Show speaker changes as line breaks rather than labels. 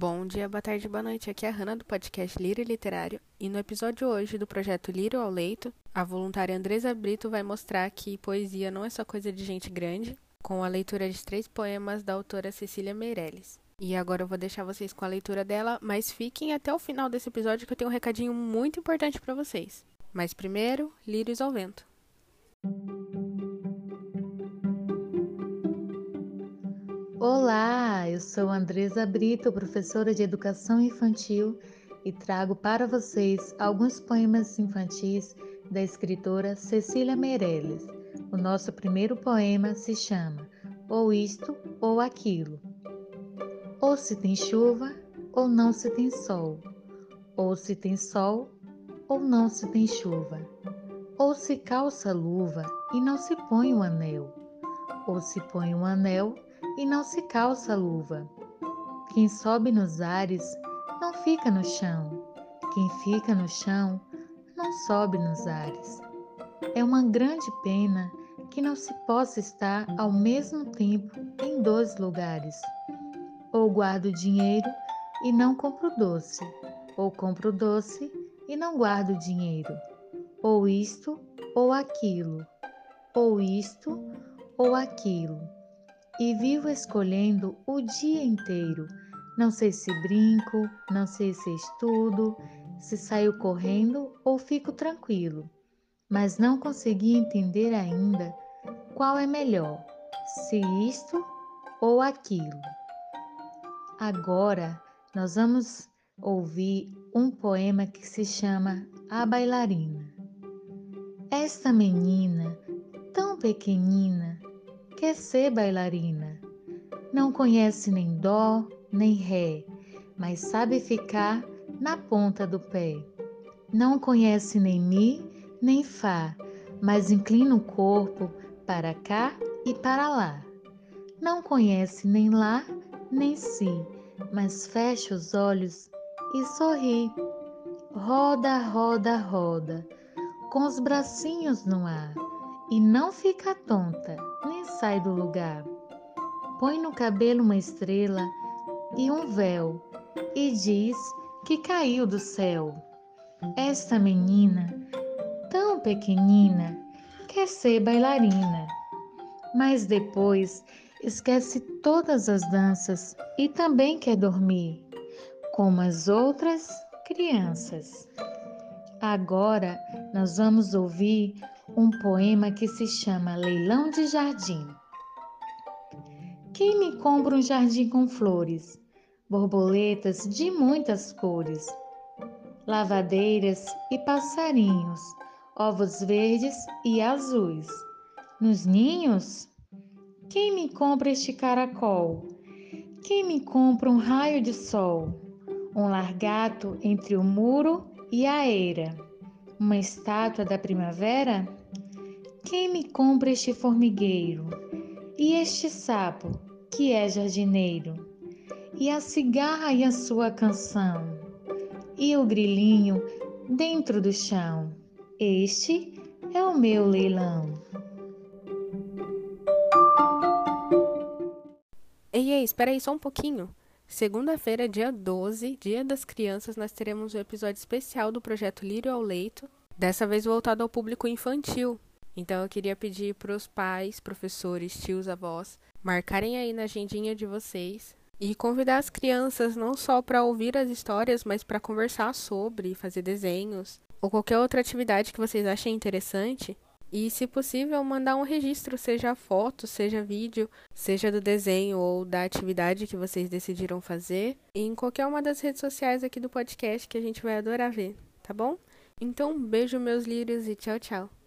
Bom dia, boa tarde, boa noite. Aqui é a Hanna do podcast Lírio Literário e no episódio hoje do projeto Lírio ao Leito, a voluntária Andresa Brito vai mostrar que poesia não é só coisa de gente grande, com a leitura de três poemas da autora Cecília Meirelles. E agora eu vou deixar vocês com a leitura dela, mas fiquem até o final desse episódio que eu tenho um recadinho muito importante para vocês. Mas primeiro, Lírios ao Vento.
Olá, eu sou Andresa Brito, professora de Educação Infantil, e trago para vocês alguns poemas infantis da escritora Cecília Meirelles. O nosso primeiro poema se chama Ou Isto ou Aquilo. Ou se tem chuva ou não se tem sol, ou se tem sol ou não se tem chuva, ou se calça luva e não se põe o um anel, ou se põe o um anel e não se calça a luva. Quem sobe nos ares não fica no chão, quem fica no chão não sobe nos ares. É uma grande pena que não se possa estar ao mesmo tempo em dois lugares. Ou guardo dinheiro e não compro doce, ou compro doce e não guardo dinheiro, ou isto ou aquilo, ou isto ou aquilo e vivo escolhendo o dia inteiro. Não sei se brinco, não sei se estudo, se saio correndo ou fico tranquilo, mas não consegui entender ainda qual é melhor, se isto ou aquilo. Agora nós vamos ouvir um poema que se chama A Bailarina. Esta menina, tão pequenina, quer ser bailarina. Não conhece nem dó, nem ré, mas sabe ficar na ponta do pé. Não conhece nem mi, nem fá, mas inclina o corpo para cá e para lá. Não conhece nem lá, nem si, mas fecha os olhos e sorri. Roda, roda, roda, com os bracinhos no ar e não fica tonta, nem sai do lugar. Põe no cabelo uma estrela e um véu e diz que caiu do céu. Esta menina, tão pequenina, quer ser bailarina, mas depois esquece todas as danças e também quer dormir, como as outras crianças. Agora nós vamos ouvir um poema que se chama Leilão de Jardim. Quem me compra um jardim com flores, borboletas de muitas cores, lavadeiras e passarinhos, ovos verdes e azuis? Nos ninhos? Quem me compra este caracol? Quem me compra um raio de sol? Um largato entre o muro e a eira? Uma estátua da primavera? Quem me compra este formigueiro? E este sapo, que é jardineiro? E a cigarra e a sua canção? E o grilinho dentro do chão? Este é o meu leilão.
Ei, ei, espera aí só um pouquinho. Segunda-feira, dia 12, Dia das Crianças, nós teremos um episódio especial do projeto Lírio ao Leito, dessa vez voltado ao público infantil. Então eu queria pedir para os pais, professores, tios, avós marcarem aí na agendinha de vocês e convidar as crianças não só para ouvir as histórias, mas para conversar sobre, fazer desenhos ou qualquer outra atividade que vocês achem interessante. E, se possível, mandar um registro, seja foto, seja vídeo, seja do desenho ou da atividade que vocês decidiram fazer, em qualquer uma das redes sociais aqui do podcast que a gente vai adorar ver, tá bom? Então, beijo, meus lírios, e tchau, tchau.